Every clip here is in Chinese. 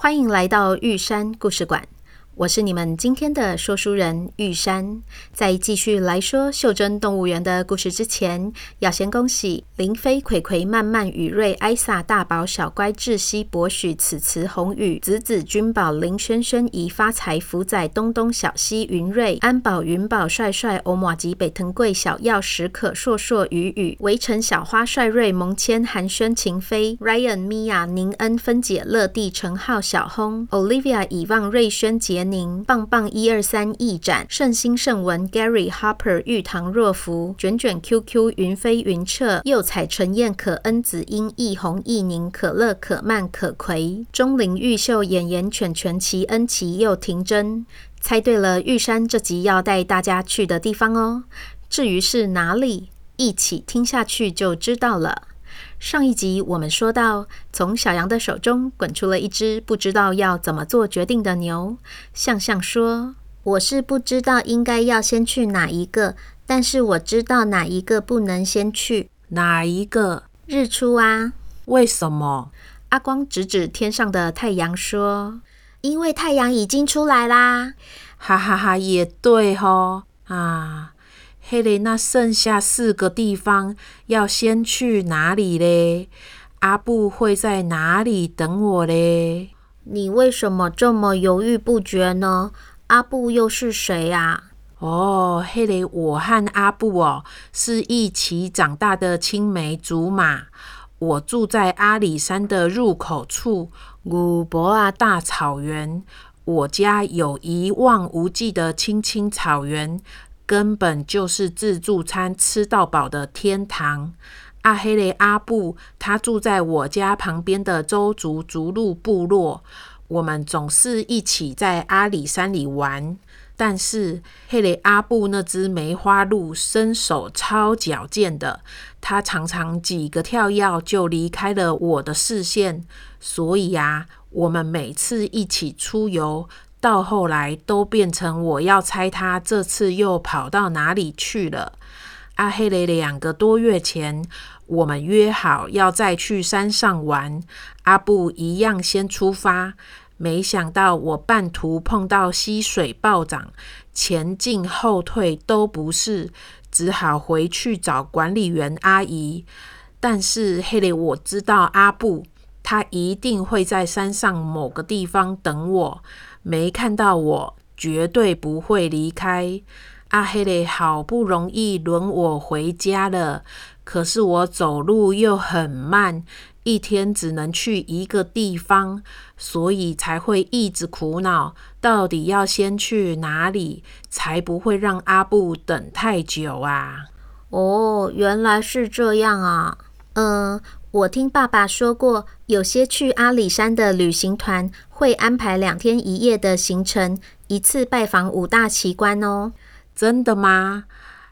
欢迎来到玉山故事馆。我是你们今天的说书人玉山。在继续来说袖珍动物园的故事之前，要先恭喜林飞、葵葵、曼曼、雨瑞、艾萨、大宝、小乖、窒息、博许、此慈、红宇、子子、君宝、林轩轩、怡发财、福仔、东东、小西、云瑞、安宝、云宝、帅帅、欧玛吉、北藤贵、小耀、史可、硕硕、雨雨、围城、小花、帅瑞、蒙谦、寒轩、秦飞、Ryan、米娅、宁恩、芬姐、乐蒂、陈浩、小轰、Olivia、以望、瑞轩、杰宁、棒棒一二三、翼展、圣心、圣文、Gary、Harper、玉堂、若福、卷卷、QQ、云飞、云彻、釉彩、陈燕、可恩、子英、易红、易宁、可乐、可曼、可葵、钟灵、玉秀、演演、犬犬、奇恩、奇又、婷真，猜对了，玉山这集要带大家去的地方哦。至于是哪里，一起听下去就知道了。上一集我们说到，从小羊的手中滚出了一只不知道要怎么做决定的牛。向向说：“我是不知道应该要先去哪一个，但是我知道哪一个不能先去。哪一个？日出啊？为什么？”阿光指指天上的太阳说：“因为太阳已经出来啦。”哈哈哈，也对吼啊。嘿嘞，那剩下四个地方要先去哪里嘞？阿布会在哪里等我嘞？你为什么这么犹豫不决呢？阿布又是谁啊？哦，嘿嘞，我和阿布哦是一起长大的青梅竹马。我住在阿里山的入口处古博啊大草原，我家有一望无际的青青草原。根本就是自助餐吃到饱的天堂。阿黑雷阿布，他住在我家旁边的周族族鹿部落。我们总是一起在阿里山里玩。但是黑雷阿布那只梅花鹿身手超矫健的，他常常几个跳跃就离开了我的视线。所以啊，我们每次一起出游。到后来都变成我要猜他这次又跑到哪里去了。阿黑雷两个多月前，我们约好要再去山上玩，阿布一样先出发。没想到我半途碰到溪水暴涨，前进后退都不是，只好回去找管理员阿姨。但是黑雷，我知道阿布，他一定会在山上某个地方等我。没看到我，绝对不会离开。阿黑嘞，好不容易轮我回家了，可是我走路又很慢，一天只能去一个地方，所以才会一直苦恼，到底要先去哪里，才不会让阿布等太久啊？哦，原来是这样啊。嗯。我听爸爸说过，有些去阿里山的旅行团会安排两天一夜的行程，一次拜访五大奇观哦。真的吗？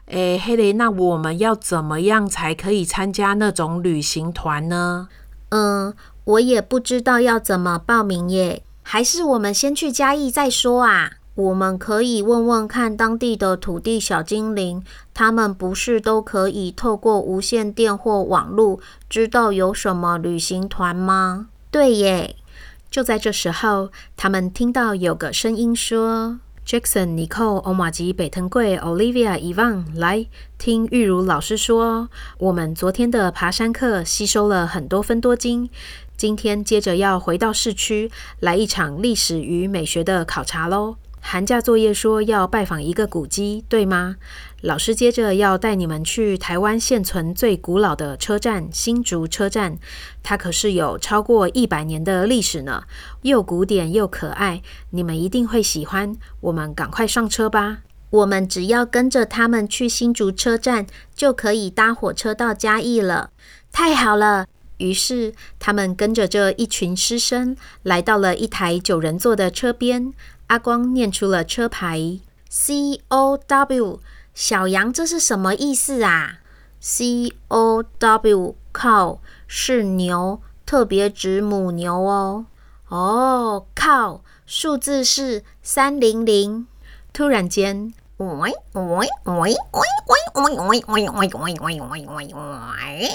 诶，黑雷，那我们要怎么样才可以参加那种旅行团呢？嗯，我也不知道要怎么报名耶。还是我们先去嘉义再说啊。我们可以问问看当地的土地小精灵，他们不是都可以透过无线电或网络知道有什么旅行团吗？对耶！就在这时候，他们听到有个声音说：“Jackson、Nicole、欧玛吉、北藤贵、Olivia、Yvonne，来听玉如老师说，我们昨天的爬山课吸收了很多芬多精，今天接着要回到市区来一场历史与美学的考察喽。”寒假作业说要拜访一个古迹，对吗？老师接着要带你们去台湾现存最古老的车站——新竹车站，它可是有超过一百年的历史呢，又古典又可爱，你们一定会喜欢。我们赶快上车吧！我们只要跟着他们去新竹车站，就可以搭火车到嘉义了。太好了！于是，他们跟着这一群师生来到了一台九人座的车边。阿光念出了车牌：C O W。小羊，这是什么意思啊？C O W cow 是牛，特别指母牛哦。哦，cow 数字是三零零。突然间，喂喂喂喂喂喂喂喂喂喂。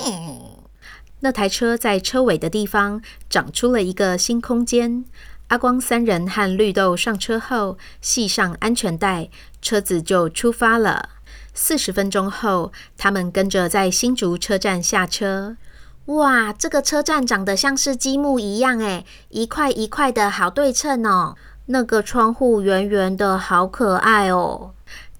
那台车在车尾的地方长出了一个新空间。阿光三人和绿豆上车后，系上安全带，车子就出发了。四十分钟后，他们跟着在新竹车站下车。哇，这个车站长得像是积木一样，诶，一块一块的好对称哦。那个窗户圆圆的，好可爱哦。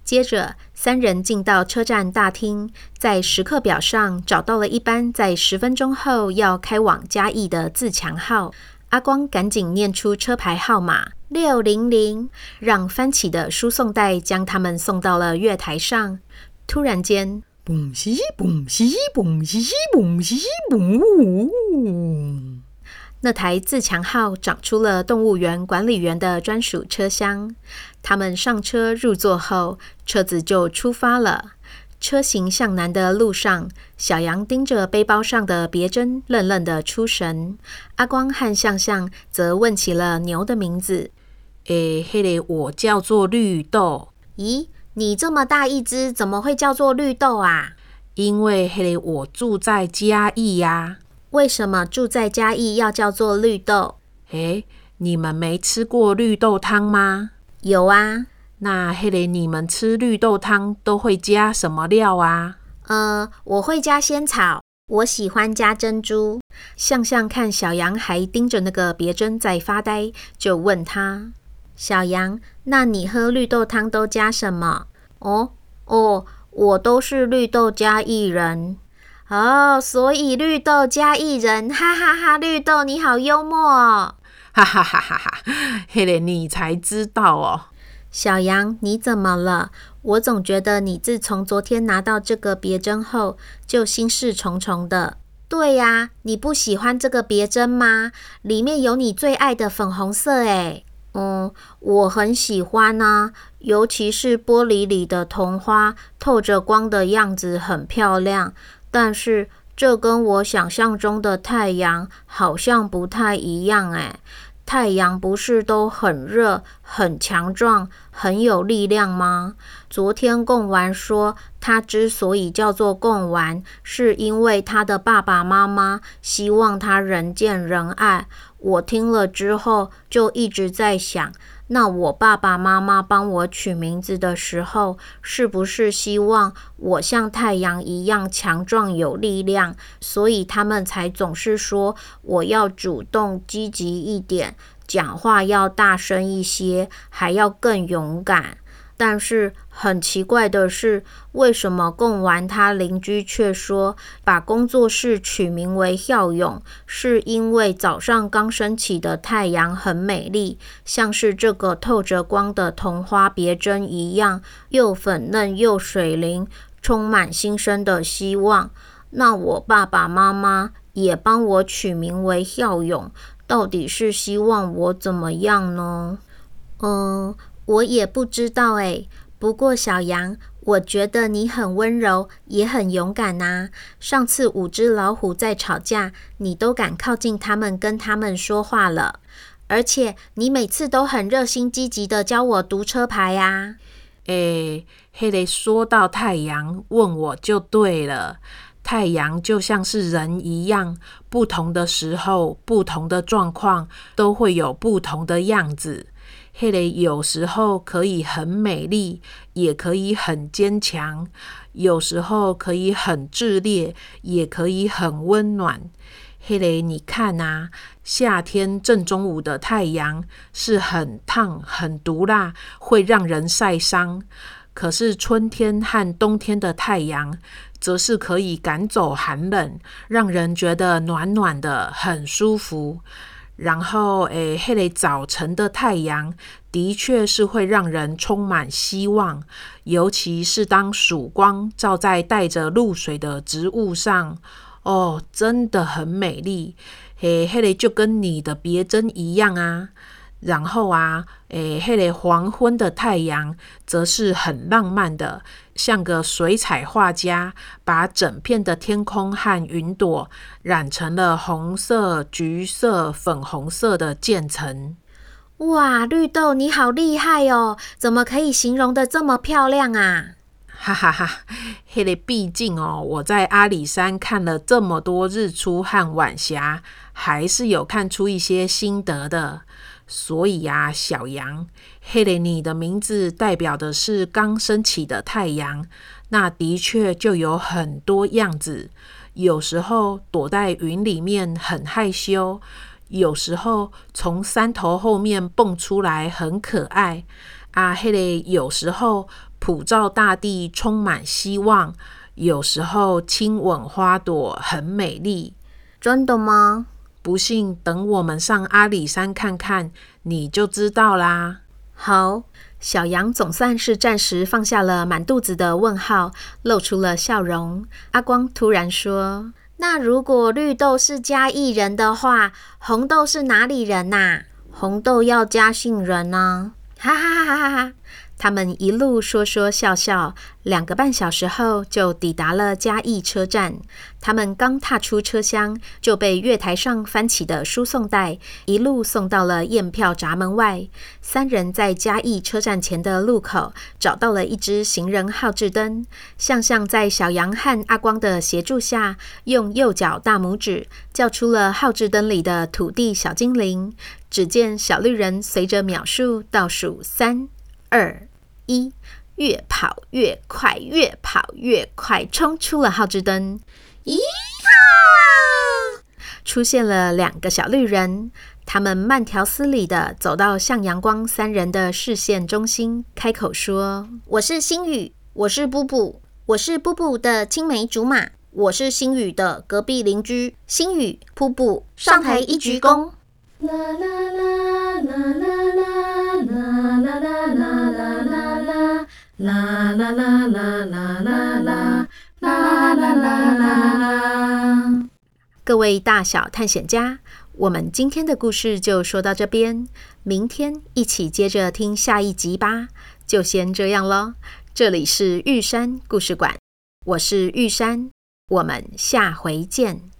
接着，三人进到车站大厅，在时刻表上找到了一班在十分钟后要开往嘉义的自强号。阿光赶紧念出车牌号码六零零，让翻起的输送带将他们送到了月台上。突然间，嘣西嘣西嘣西嘣西嘣。那台自强号长出了动物园管理员的专属车厢。他们上车入座后，车子就出发了。车行向南的路上，小羊盯着背包上的别针，愣愣的出神。阿光和向向则问起了牛的名字。诶，嘿嘞，我叫做绿豆。咦，你这么大一只，怎么会叫做绿豆啊？因为嘿嘞，我住在嘉义呀。为什么住在嘉义要叫做绿豆？诶，你们没吃过绿豆汤吗？有啊。那黑雷，你们吃绿豆汤都会加什么料啊？呃，我会加仙草，我喜欢加珍珠。向向看小羊还盯着那个别针在发呆，就问他：小羊，那你喝绿豆汤都加什么？哦哦，我都是绿豆加薏仁。哦，所以绿豆加薏仁，哈哈哈！绿豆你好幽默哦，哈哈哈哈哈！黑雷，你才知道哦。小羊，你怎么了？我总觉得你自从昨天拿到这个别针后，就心事重重的。对呀，你不喜欢这个别针吗？里面有你最爱的粉红色诶。嗯，我很喜欢啊，尤其是玻璃里的桐花，透着光的样子很漂亮。但是这跟我想象中的太阳好像不太一样诶。太阳不是都很热、很强壮、很有力量吗？昨天贡丸说，他之所以叫做贡丸，是因为他的爸爸妈妈希望他人见人爱。我听了之后，就一直在想。那我爸爸妈妈帮我取名字的时候，是不是希望我像太阳一样强壮有力量？所以他们才总是说我要主动积极一点，讲话要大声一些，还要更勇敢。但是很奇怪的是，为什么贡丸他邻居却说把工作室取名为孝永，是因为早上刚升起的太阳很美丽，像是这个透着光的桐花别针一样，又粉嫩又水灵，充满新生的希望。那我爸爸妈妈也帮我取名为孝永，到底是希望我怎么样呢？嗯。我也不知道诶，不过小羊，我觉得你很温柔，也很勇敢呐。上次五只老虎在吵架，你都敢靠近他们，跟他们说话了。而且你每次都很热心积极的教我读车牌呀。诶，嘿嘞，说到太阳，问我就对了。太阳就像是人一样，不同的时候、不同的状况，都会有不同的样子。黑雷，有时候可以很美丽，也可以很坚强；有时候可以很炽烈，也可以很温暖。黑雷，你看啊，夏天正中午的太阳是很烫、很毒辣，会让人晒伤；可是春天和冬天的太阳，则是可以赶走寒冷，让人觉得暖暖的，很舒服。然后，诶，嘿嘞，早晨的太阳的确是会让人充满希望，尤其是当曙光照在带着露水的植物上，哦，真的很美丽，嘿，嘿嘞，就跟你的别针一样啊。然后啊，诶，嘿嘞，黄昏的太阳则是很浪漫的，像个水彩画家，把整片的天空和云朵染成了红色、橘色、粉红色的渐层。哇，绿豆你好厉害哦！怎么可以形容的这么漂亮啊？哈哈哈，嘿嘞，毕竟哦，我在阿里山看了这么多日出和晚霞，还是有看出一些心得的。所以呀、啊，小羊，嘿嘞，你的名字代表的是刚升起的太阳，那的确就有很多样子。有时候躲在云里面很害羞。有时候从山头后面蹦出来很可爱啊，嘿嘞！有时候普照大地充满希望，有时候亲吻花朵很美丽。真的吗？不信，等我们上阿里山看看，你就知道啦。好，小羊总算是暂时放下了满肚子的问号，露出了笑容。阿光突然说。那如果绿豆是嘉义人的话，红豆是哪里人呐、啊？红豆要嘉信人呢、啊？哈哈哈哈哈哈！他们一路说说笑笑，两个半小时后就抵达了嘉义车站。他们刚踏出车厢，就被月台上翻起的输送带一路送到了验票闸门外。三人在嘉义车站前的路口找到了一只行人号志灯，向向在小杨和阿光的协助下，用右脚大拇指叫出了号志灯里的土地小精灵。只见小绿人随着秒数倒数三。二一，越跑越快，越跑越快，冲出了号志灯。咦哈！出现了两个小绿人，他们慢条斯理的走到向阳光三人的视线中心，开口说：“我是星宇，我是布布，我是布布的青梅竹马，我是星宇的隔壁邻居。星宇、布布，上台一鞠躬。”啦啦啦啦啦啦啦啦啦啦啦啦啦啦啦啦啦啦啦！各位大小探险家，我们今天的故事就说到这边，明天一起接着听下一集吧。就先这样喽，这里是玉山故事馆，我是玉山，我们下回见。